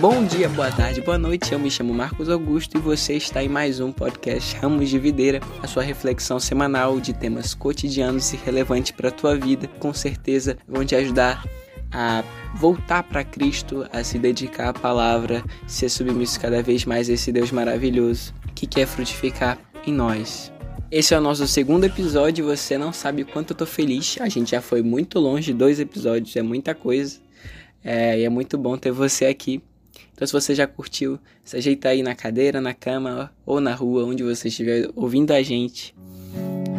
Bom dia, boa tarde, boa noite. Eu me chamo Marcos Augusto e você está em mais um podcast Ramos de Videira, a sua reflexão semanal de temas cotidianos e relevantes para a tua vida. Com certeza vão te ajudar a voltar para Cristo, a se dedicar à palavra, ser submisso cada vez mais a esse Deus maravilhoso que quer frutificar em nós. Esse é o nosso segundo episódio você não sabe quanto eu tô feliz. A gente já foi muito longe, dois episódios é muita coisa. É, e é muito bom ter você aqui então, se você já curtiu, se ajeita aí na cadeira, na cama ou na rua, onde você estiver ouvindo a gente.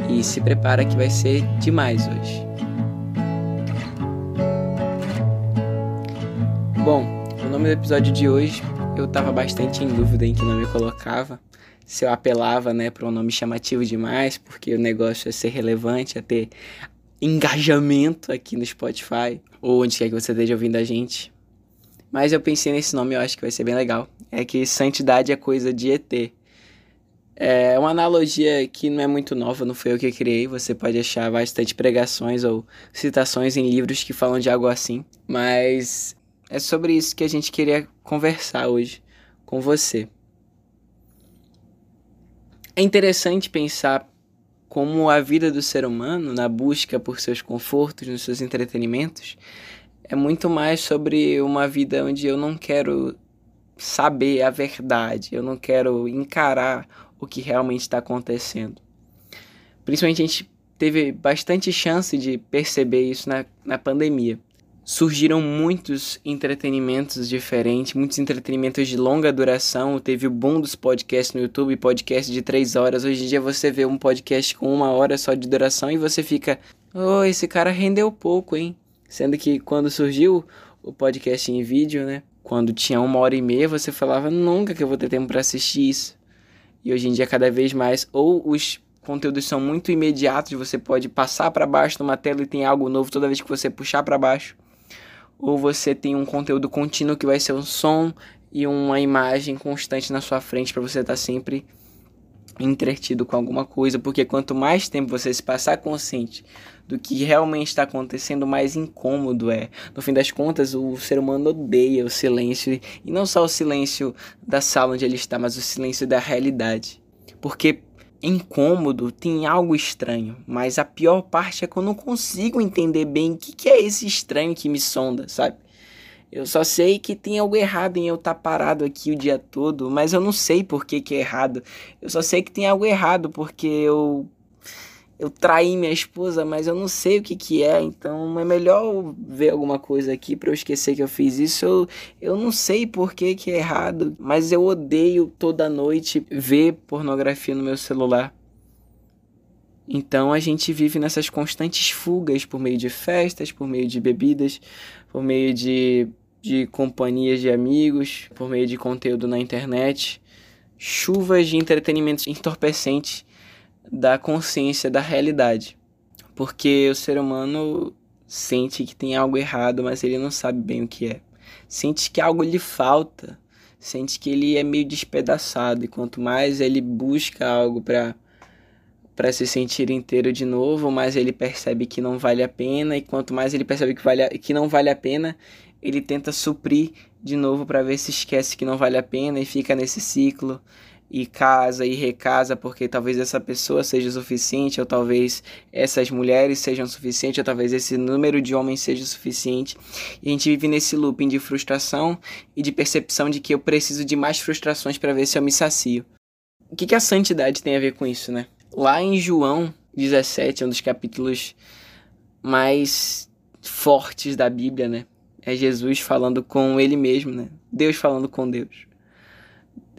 E se prepara que vai ser demais hoje. Bom, o nome do episódio de hoje eu tava bastante em dúvida em que nome eu colocava. Se eu apelava, né, para um nome chamativo demais, porque o negócio é ser relevante, é ter engajamento aqui no Spotify ou onde quer que você esteja ouvindo a gente. Mas eu pensei nesse nome, eu acho que vai ser bem legal. É que santidade é coisa de ET. É uma analogia que não é muito nova, não foi eu que criei. Você pode achar bastante pregações ou citações em livros que falam de algo assim. Mas é sobre isso que a gente queria conversar hoje com você. É interessante pensar como a vida do ser humano, na busca por seus confortos, nos seus entretenimentos, é muito mais sobre uma vida onde eu não quero saber a verdade, eu não quero encarar o que realmente está acontecendo. Principalmente a gente teve bastante chance de perceber isso na, na pandemia. Surgiram muitos entretenimentos diferentes, muitos entretenimentos de longa duração. Teve o boom dos podcasts no YouTube, podcast de três horas. Hoje em dia você vê um podcast com uma hora só de duração e você fica: Oh, esse cara rendeu pouco, hein? Sendo que quando surgiu o podcast em vídeo, né? Quando tinha uma hora e meia, você falava nunca que eu vou ter tempo para assistir isso. E hoje em dia, cada vez mais, ou os conteúdos são muito imediatos, você pode passar para baixo numa tela e tem algo novo toda vez que você puxar para baixo. Ou você tem um conteúdo contínuo que vai ser um som e uma imagem constante na sua frente para você estar tá sempre entretido com alguma coisa, porque quanto mais tempo você se passar consciente do que realmente está acontecendo, mais incômodo é. No fim das contas, o ser humano odeia o silêncio, e não só o silêncio da sala onde ele está, mas o silêncio da realidade. Porque incômodo tem algo estranho, mas a pior parte é que eu não consigo entender bem o que, que é esse estranho que me sonda, sabe? Eu só sei que tem algo errado em eu estar tá parado aqui o dia todo, mas eu não sei por que, que é errado. Eu só sei que tem algo errado porque eu eu traí minha esposa, mas eu não sei o que que é, então é melhor ver alguma coisa aqui para eu esquecer que eu fiz isso. Eu, eu não sei por que que é errado, mas eu odeio toda noite ver pornografia no meu celular. Então a gente vive nessas constantes fugas por meio de festas, por meio de bebidas, por meio de, de companhias de amigos, por meio de conteúdo na internet, chuvas de entretenimento entorpecentes da consciência da realidade. Porque o ser humano sente que tem algo errado, mas ele não sabe bem o que é. Sente que algo lhe falta, sente que ele é meio despedaçado e quanto mais ele busca algo para para se sentir inteiro de novo, mais ele percebe que não vale a pena e quanto mais ele percebe que, vale a, que não vale a pena, ele tenta suprir de novo para ver se esquece que não vale a pena e fica nesse ciclo e casa e recasa porque talvez essa pessoa seja suficiente, ou talvez essas mulheres sejam suficientes, ou talvez esse número de homens seja suficiente. E a gente vive nesse looping de frustração e de percepção de que eu preciso de mais frustrações para ver se eu me sacio. O que, que a santidade tem a ver com isso, né? Lá em João 17, um dos capítulos mais fortes da Bíblia, né? É Jesus falando com ele mesmo, né? Deus falando com Deus.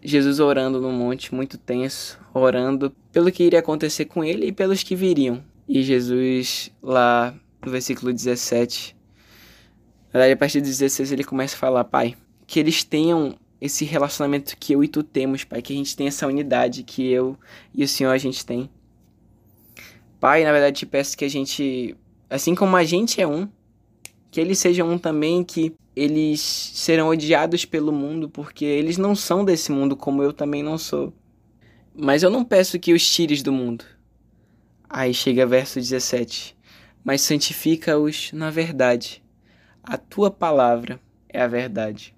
Jesus orando no monte, muito tenso, orando pelo que iria acontecer com ele e pelos que viriam. E Jesus, lá no versículo 17, na verdade, a partir do 16, ele começa a falar: Pai, que eles tenham esse relacionamento que eu e tu temos, Pai, que a gente tenha essa unidade que eu e o Senhor a gente tem. Pai, na verdade, te peço que a gente, assim como a gente é um, que eles sejam um também, que eles serão odiados pelo mundo porque eles não são desse mundo como eu também não sou. Mas eu não peço que os tires do mundo. Aí chega verso 17. Mas santifica-os na verdade. A tua palavra é a verdade.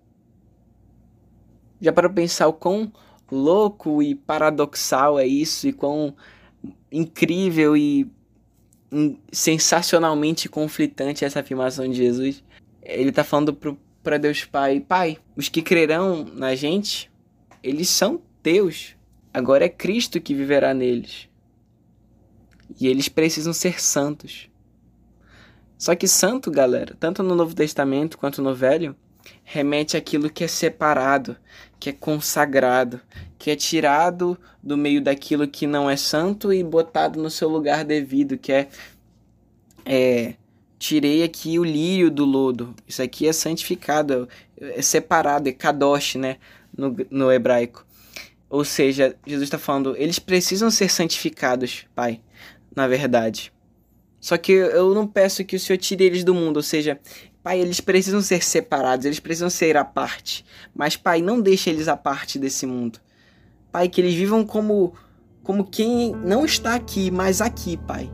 Já para pensar o quão louco e paradoxal é isso, e quão incrível e sensacionalmente conflitante essa afirmação de Jesus. Ele está falando para Deus Pai: Pai, os que crerão na gente, eles são teus. Agora é Cristo que viverá neles. E eles precisam ser santos. Só que santo, galera, tanto no Novo Testamento quanto no Velho, remete àquilo que é separado, que é consagrado, que é tirado do meio daquilo que não é santo e botado no seu lugar devido, que é, é tirei aqui o lírio do lodo. Isso aqui é santificado, é separado, é kadosh, né, no, no hebraico. Ou seja, Jesus está falando, eles precisam ser santificados, Pai, na verdade. Só que eu não peço que o Senhor tire eles do mundo, ou seja, Pai, eles precisam ser separados, eles precisam ser à parte. Mas, Pai, não deixe eles à parte desse mundo. Pai, que eles vivam como, como quem não está aqui, mas aqui, Pai.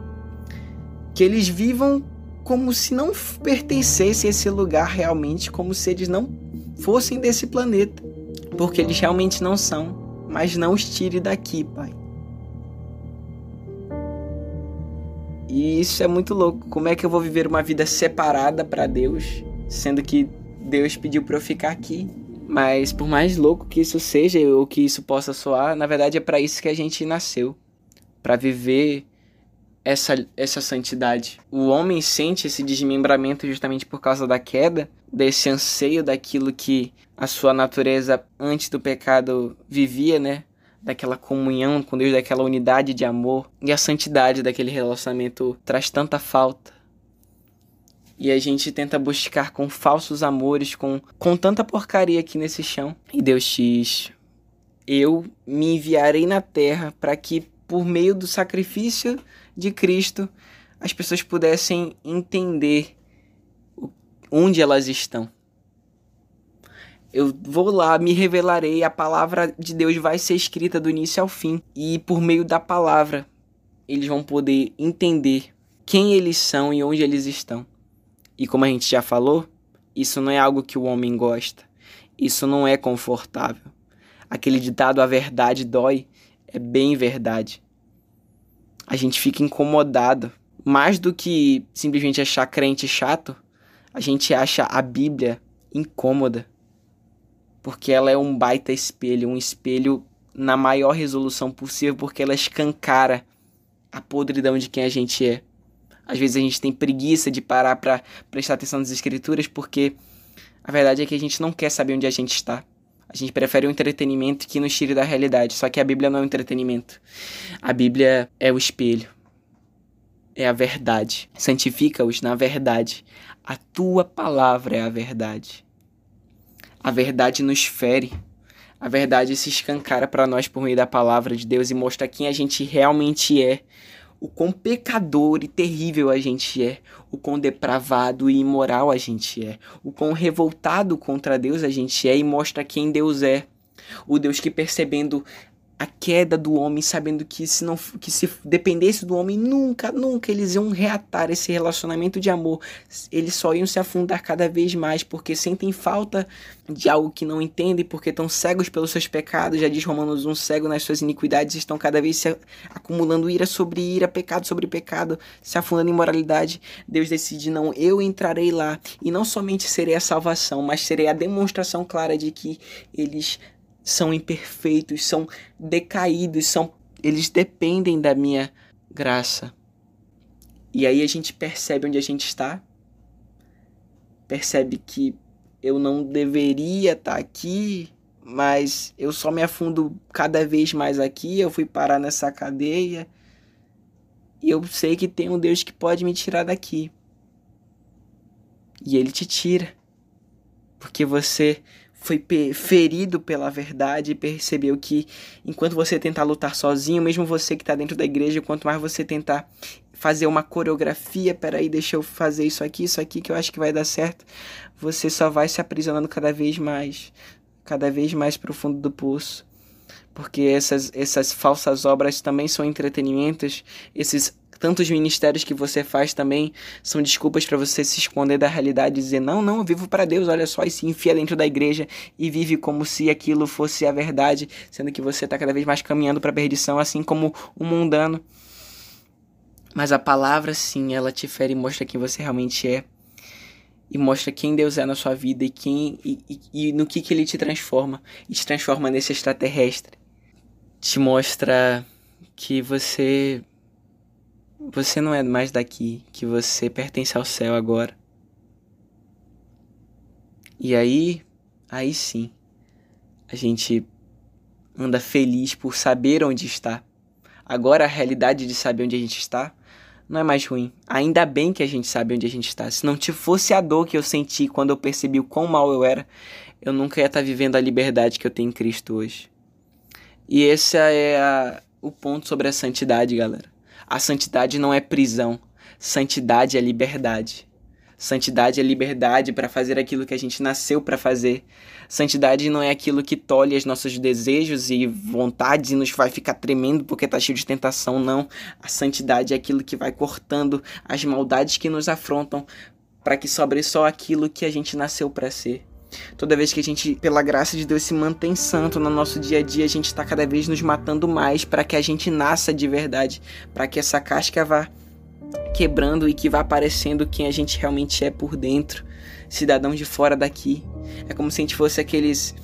Que eles vivam como se não pertencessem a esse lugar realmente, como se eles não fossem desse planeta. Porque eles realmente não são. Mas não os tire daqui, Pai. E isso é muito louco. Como é que eu vou viver uma vida separada para Deus, sendo que Deus pediu para eu ficar aqui? Mas por mais louco que isso seja ou que isso possa soar, na verdade é para isso que a gente nasceu, para viver essa essa santidade. O homem sente esse desmembramento justamente por causa da queda, desse anseio daquilo que a sua natureza antes do pecado vivia, né? daquela comunhão com Deus, daquela unidade de amor e a santidade daquele relacionamento traz tanta falta. E a gente tenta buscar com falsos amores, com, com tanta porcaria aqui nesse chão. E Deus diz: Eu me enviarei na terra para que, por meio do sacrifício de Cristo, as pessoas pudessem entender onde elas estão eu vou lá, me revelarei, a palavra de Deus vai ser escrita do início ao fim. E por meio da palavra, eles vão poder entender quem eles são e onde eles estão. E como a gente já falou, isso não é algo que o homem gosta. Isso não é confortável. Aquele ditado a verdade dói é bem verdade. A gente fica incomodado. Mais do que simplesmente achar crente chato, a gente acha a Bíblia incômoda porque ela é um baita espelho, um espelho na maior resolução possível, porque ela escancara a podridão de quem a gente é. Às vezes a gente tem preguiça de parar para prestar atenção nas escrituras, porque a verdade é que a gente não quer saber onde a gente está. A gente prefere o entretenimento que nos tire da realidade. Só que a Bíblia não é um entretenimento. A Bíblia é o espelho. É a verdade. Santifica-os na verdade. A tua palavra é a verdade. A verdade nos fere. A verdade se escancara para nós por meio da palavra de Deus e mostra quem a gente realmente é, o quão pecador e terrível a gente é, o quão depravado e imoral a gente é, o quão revoltado contra Deus a gente é e mostra quem Deus é. O Deus que percebendo a queda do homem, sabendo que se não que se dependesse do homem, nunca, nunca eles iam reatar esse relacionamento de amor. Eles só iam se afundar cada vez mais porque sentem falta de algo que não entendem, porque estão cegos pelos seus pecados. Já diz Romanos um cego nas suas iniquidades, estão cada vez se acumulando ira sobre ira, pecado sobre pecado, se afundando em moralidade. Deus decide não, eu entrarei lá e não somente serei a salvação, mas serei a demonstração clara de que eles são imperfeitos, são decaídos, são eles dependem da minha graça. E aí a gente percebe onde a gente está, percebe que eu não deveria estar aqui, mas eu só me afundo cada vez mais aqui, eu fui parar nessa cadeia. E eu sei que tem um Deus que pode me tirar daqui. E ele te tira. Porque você foi ferido pela verdade e percebeu que enquanto você tentar lutar sozinho, mesmo você que está dentro da igreja, quanto mais você tentar fazer uma coreografia, peraí, deixa eu fazer isso aqui, isso aqui que eu acho que vai dar certo, você só vai se aprisionando cada vez mais, cada vez mais profundo do poço. porque essas, essas falsas obras também são entretenimentos, esses tantos ministérios que você faz também são desculpas para você se esconder da realidade e dizer: não, não, eu vivo para Deus, olha só, e se enfia dentro da igreja e vive como se aquilo fosse a verdade, sendo que você está cada vez mais caminhando para a perdição, assim como o mundano. Mas a palavra, sim, ela te fere e mostra quem você realmente é. E mostra quem Deus é na sua vida e quem e, e, e no que, que ele te transforma. E te transforma nesse extraterrestre. Te mostra que você você não é mais daqui, que você pertence ao céu agora. E aí, aí sim, a gente anda feliz por saber onde está. Agora a realidade de saber onde a gente está não é mais ruim. Ainda bem que a gente sabe onde a gente está. Se não te fosse a dor que eu senti quando eu percebi o quão mal eu era, eu nunca ia estar vivendo a liberdade que eu tenho em Cristo hoje. E esse é a, o ponto sobre a santidade, galera. A santidade não é prisão. Santidade é liberdade. Santidade é liberdade para fazer aquilo que a gente nasceu para fazer. Santidade não é aquilo que tolhe os nossos desejos e vontades e nos vai ficar tremendo porque tá cheio de tentação, não. A santidade é aquilo que vai cortando as maldades que nos afrontam para que sobre só aquilo que a gente nasceu para ser. Toda vez que a gente, pela graça de Deus, se mantém santo no nosso dia a dia, a gente está cada vez nos matando mais para que a gente nasça de verdade, para que essa casca vá quebrando e que vá aparecendo quem a gente realmente é por dentro, cidadão de fora daqui. É como se a gente fosse aqueles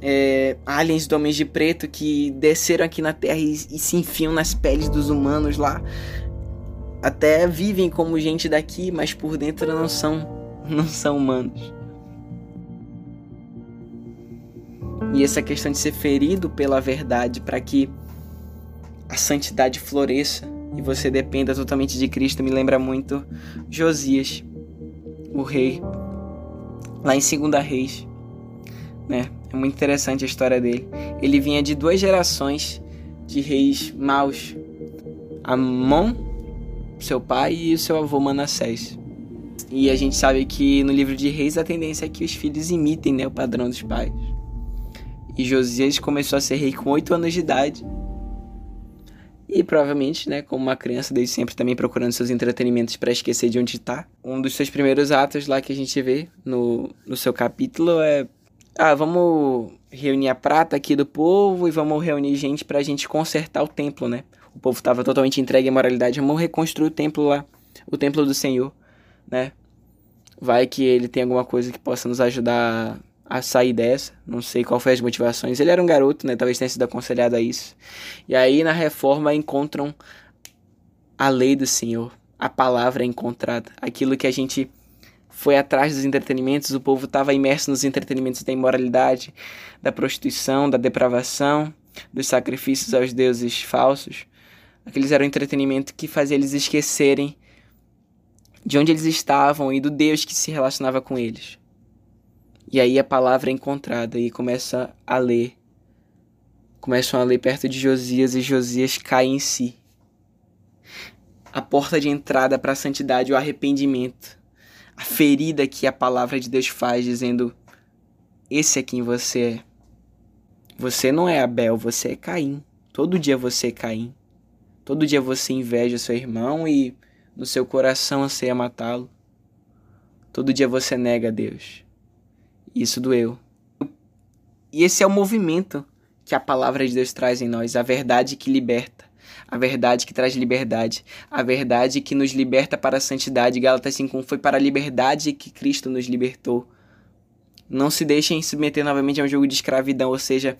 é, aliens do Homens de Preto que desceram aqui na Terra e, e se enfiam nas peles dos humanos lá. Até vivem como gente daqui, mas por dentro não são, não são humanos. E essa questão de ser ferido pela verdade para que a santidade floresça e você dependa totalmente de Cristo me lembra muito Josias, o rei, lá em Segunda Reis, né? É muito interessante a história dele. Ele vinha de duas gerações de reis maus. Amon, seu pai, e o seu avô Manassés. E a gente sabe que no livro de Reis a tendência é que os filhos imitem né, o padrão dos pais. E Josias começou a ser rei com 8 anos de idade. E provavelmente, né, como uma criança desde sempre também procurando seus entretenimentos para esquecer de onde está. Um dos seus primeiros atos lá que a gente vê no, no seu capítulo é ah, vamos reunir a prata aqui do povo e vamos reunir gente para a gente consertar o templo, né? O povo estava totalmente entregue à moralidade, vamos reconstruir o templo lá, o templo do Senhor, né? Vai que ele tem alguma coisa que possa nos ajudar a sair dessa. Não sei qual foi as motivações. Ele era um garoto, né? Talvez tenha sido aconselhado a isso. E aí na reforma encontram a lei do Senhor. A palavra é encontrada. Aquilo que a gente foi atrás dos entretenimentos, o povo estava imerso nos entretenimentos da imoralidade, da prostituição, da depravação, dos sacrifícios aos deuses falsos. Aqueles eram entretenimento que fazia eles esquecerem de onde eles estavam e do Deus que se relacionava com eles. E aí a palavra é encontrada e começa a ler. Começam a ler perto de Josias e Josias cai em si. A porta de entrada para a santidade, o arrependimento. A ferida que a palavra de Deus faz, dizendo: Esse é quem você é. Você não é Abel, você é Caim. Todo dia você é Caim. Todo dia você inveja seu irmão e no seu coração anseia matá-lo. Todo dia você nega Deus. Isso doeu. E esse é o movimento que a palavra de Deus traz em nós, a verdade que liberta, a verdade que traz liberdade, a verdade que nos liberta para a santidade. Gálatas 5:1 foi para a liberdade que Cristo nos libertou. Não se deixem submeter novamente a um jogo de escravidão, ou seja,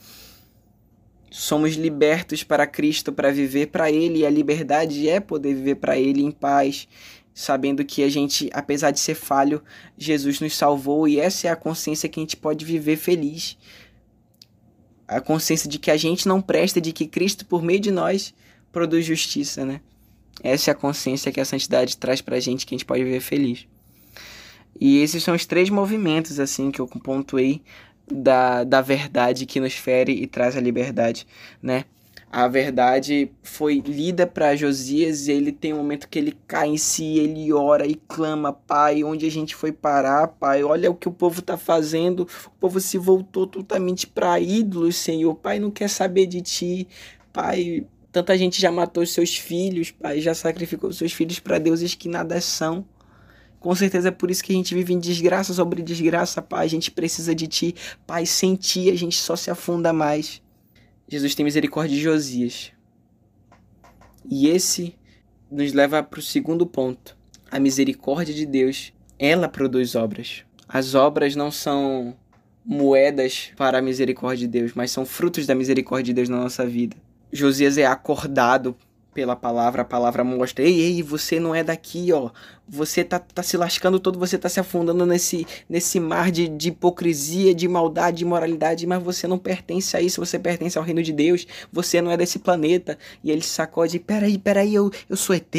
somos libertos para Cristo para viver para ele e a liberdade é poder viver para ele em paz, sabendo que a gente, apesar de ser falho, Jesus nos salvou e essa é a consciência que a gente pode viver feliz. A consciência de que a gente não presta, de que Cristo, por meio de nós, produz justiça, né? Essa é a consciência que a santidade traz pra gente, que a gente pode viver feliz. E esses são os três movimentos, assim, que eu pontuei da, da verdade que nos fere e traz a liberdade, né? A verdade foi lida para Josias e ele tem um momento que ele cai em si, ele ora e clama, Pai, onde a gente foi parar, Pai? Olha o que o povo está fazendo. O povo se voltou totalmente para ídolos, Senhor. Pai não quer saber de ti. Pai, tanta gente já matou seus filhos, Pai, já sacrificou seus filhos para deuses que nada são. Com certeza é por isso que a gente vive em desgraça sobre desgraça, Pai. A gente precisa de Ti. Pai, sem Ti a gente só se afunda mais. Jesus tem misericórdia de Josias. E esse nos leva para o segundo ponto. A misericórdia de Deus, ela produz obras. As obras não são moedas para a misericórdia de Deus, mas são frutos da misericórdia de Deus na nossa vida. Josias é acordado pela palavra, a palavra mostra, ei, ei, você não é daqui, ó. Você tá, tá se lascando todo, você tá se afundando nesse, nesse mar de, de hipocrisia, de maldade, de imoralidade, mas você não pertence a isso, você pertence ao reino de Deus, você não é desse planeta. E ele sacode, peraí, peraí, eu, eu sou ET?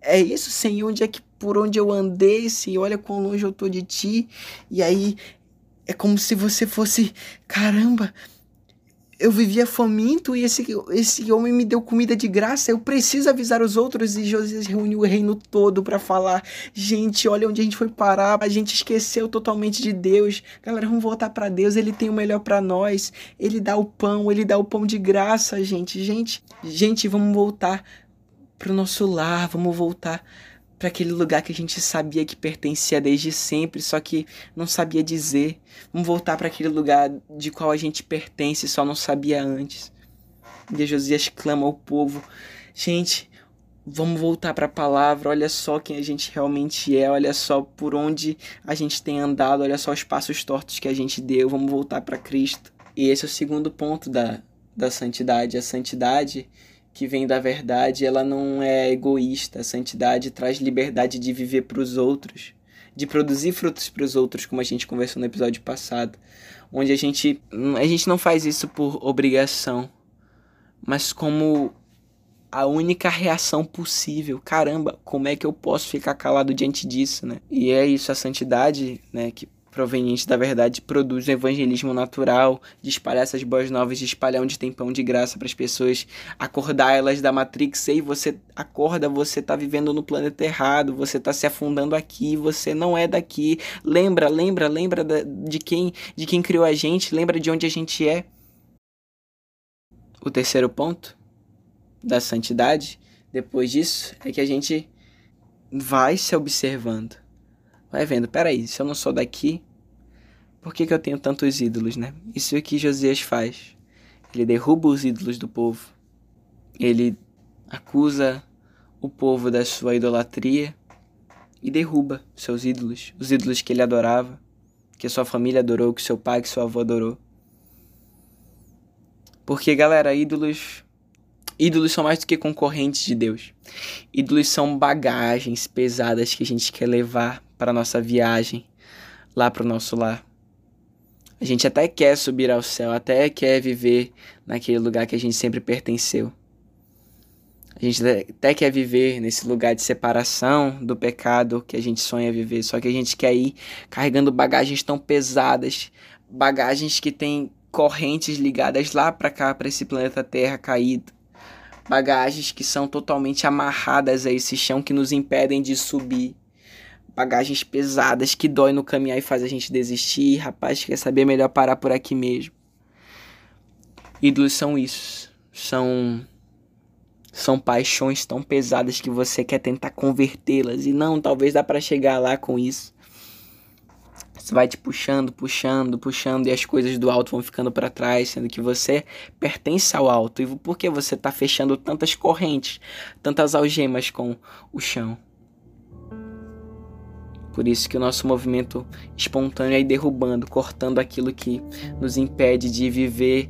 É isso, Senhor, onde é que por onde eu andei, Senhor, olha quão longe eu tô de ti. E aí é como se você fosse, caramba, eu vivia faminto e esse, esse homem me deu comida de graça. Eu preciso avisar os outros. E Josias reuniu o reino todo para falar: gente, olha onde a gente foi parar. A gente esqueceu totalmente de Deus. Galera, vamos voltar para Deus. Ele tem o melhor para nós. Ele dá o pão, ele dá o pão de graça, gente. Gente, gente, vamos voltar pro nosso lar. Vamos voltar para aquele lugar que a gente sabia que pertencia desde sempre, só que não sabia dizer. Vamos voltar para aquele lugar de qual a gente pertence, só não sabia antes. E Josias clama ao povo: gente, vamos voltar para a palavra. Olha só quem a gente realmente é, olha só por onde a gente tem andado, olha só os passos tortos que a gente deu. Vamos voltar para Cristo. E esse é o segundo ponto da, da santidade. A santidade que vem da verdade, ela não é egoísta. A santidade traz liberdade de viver para os outros, de produzir frutos para os outros, como a gente conversou no episódio passado, onde a gente a gente não faz isso por obrigação, mas como a única reação possível. Caramba, como é que eu posso ficar calado diante disso, né? E é isso a santidade, né, que proveniente da verdade produz um evangelismo natural, de espalhar essas boas novas, de espalhar onde tem pão de graça para as pessoas, acordar elas da Matrix. Ei, você acorda, você está vivendo no planeta errado, você está se afundando aqui, você não é daqui. Lembra, lembra, lembra de quem, de quem criou a gente, lembra de onde a gente é. O terceiro ponto da santidade, depois disso, é que a gente vai se observando vai vendo, peraí, se eu não sou daqui, por que, que eu tenho tantos ídolos, né? Isso é o que Josias faz. Ele derruba os ídolos do povo. Ele acusa o povo da sua idolatria e derruba seus ídolos, os ídolos que ele adorava, que sua família adorou, que seu pai, que seu avô adorou. Porque, galera, ídolos ídolos são mais do que concorrentes de Deus. Ídolos são bagagens pesadas que a gente quer levar para nossa viagem lá para o nosso lar. A gente até quer subir ao céu, até quer viver naquele lugar que a gente sempre pertenceu. A gente até quer viver nesse lugar de separação do pecado que a gente sonha viver, só que a gente quer ir carregando bagagens tão pesadas, bagagens que têm correntes ligadas lá para cá, para esse planeta Terra caído. Bagagens que são totalmente amarradas a esse chão que nos impedem de subir bagagens pesadas que dói no caminhar e faz a gente desistir. Rapaz, quer saber melhor parar por aqui mesmo. Ídolos são isso. São são paixões tão pesadas que você quer tentar convertê-las e não, talvez dá para chegar lá com isso. Você vai te puxando, puxando, puxando e as coisas do alto vão ficando para trás, sendo que você pertence ao alto. E por que você tá fechando tantas correntes, tantas algemas com o chão? Por isso que o nosso movimento espontâneo é derrubando, cortando aquilo que nos impede de viver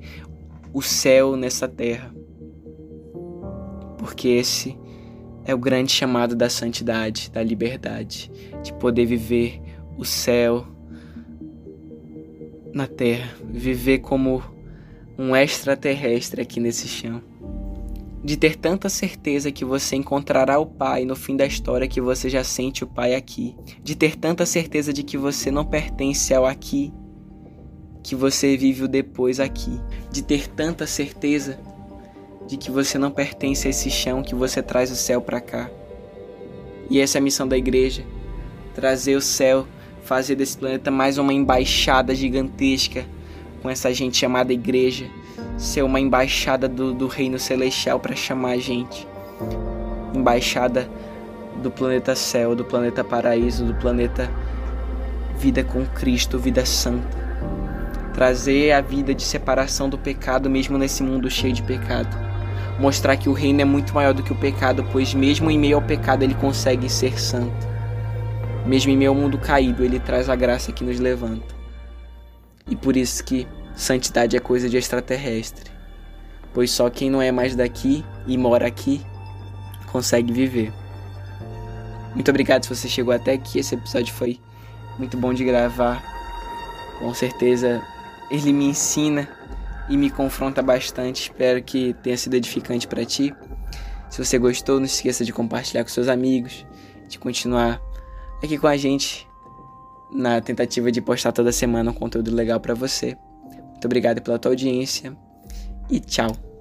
o céu nessa terra. Porque esse é o grande chamado da santidade, da liberdade, de poder viver o céu na terra, viver como um extraterrestre aqui nesse chão de ter tanta certeza que você encontrará o Pai no fim da história que você já sente o Pai aqui, de ter tanta certeza de que você não pertence ao aqui, que você vive o depois aqui, de ter tanta certeza de que você não pertence a esse chão, que você traz o céu para cá. E essa é a missão da igreja: trazer o céu, fazer desse planeta mais uma embaixada gigantesca com essa gente chamada igreja, ser uma embaixada do, do reino celestial para chamar a gente, embaixada do planeta céu, do planeta paraíso, do planeta vida com Cristo, vida santa. Trazer a vida de separação do pecado, mesmo nesse mundo cheio de pecado. Mostrar que o reino é muito maior do que o pecado, pois, mesmo em meio ao pecado, ele consegue ser santo. Mesmo em meio ao mundo caído, ele traz a graça que nos levanta. E por isso que santidade é coisa de extraterrestre. Pois só quem não é mais daqui e mora aqui consegue viver. Muito obrigado se você chegou até aqui. Esse episódio foi muito bom de gravar. Com certeza ele me ensina e me confronta bastante. Espero que tenha sido edificante para ti. Se você gostou, não esqueça de compartilhar com seus amigos, de continuar aqui com a gente na tentativa de postar toda semana um conteúdo legal para você. Muito obrigado pela tua audiência e tchau.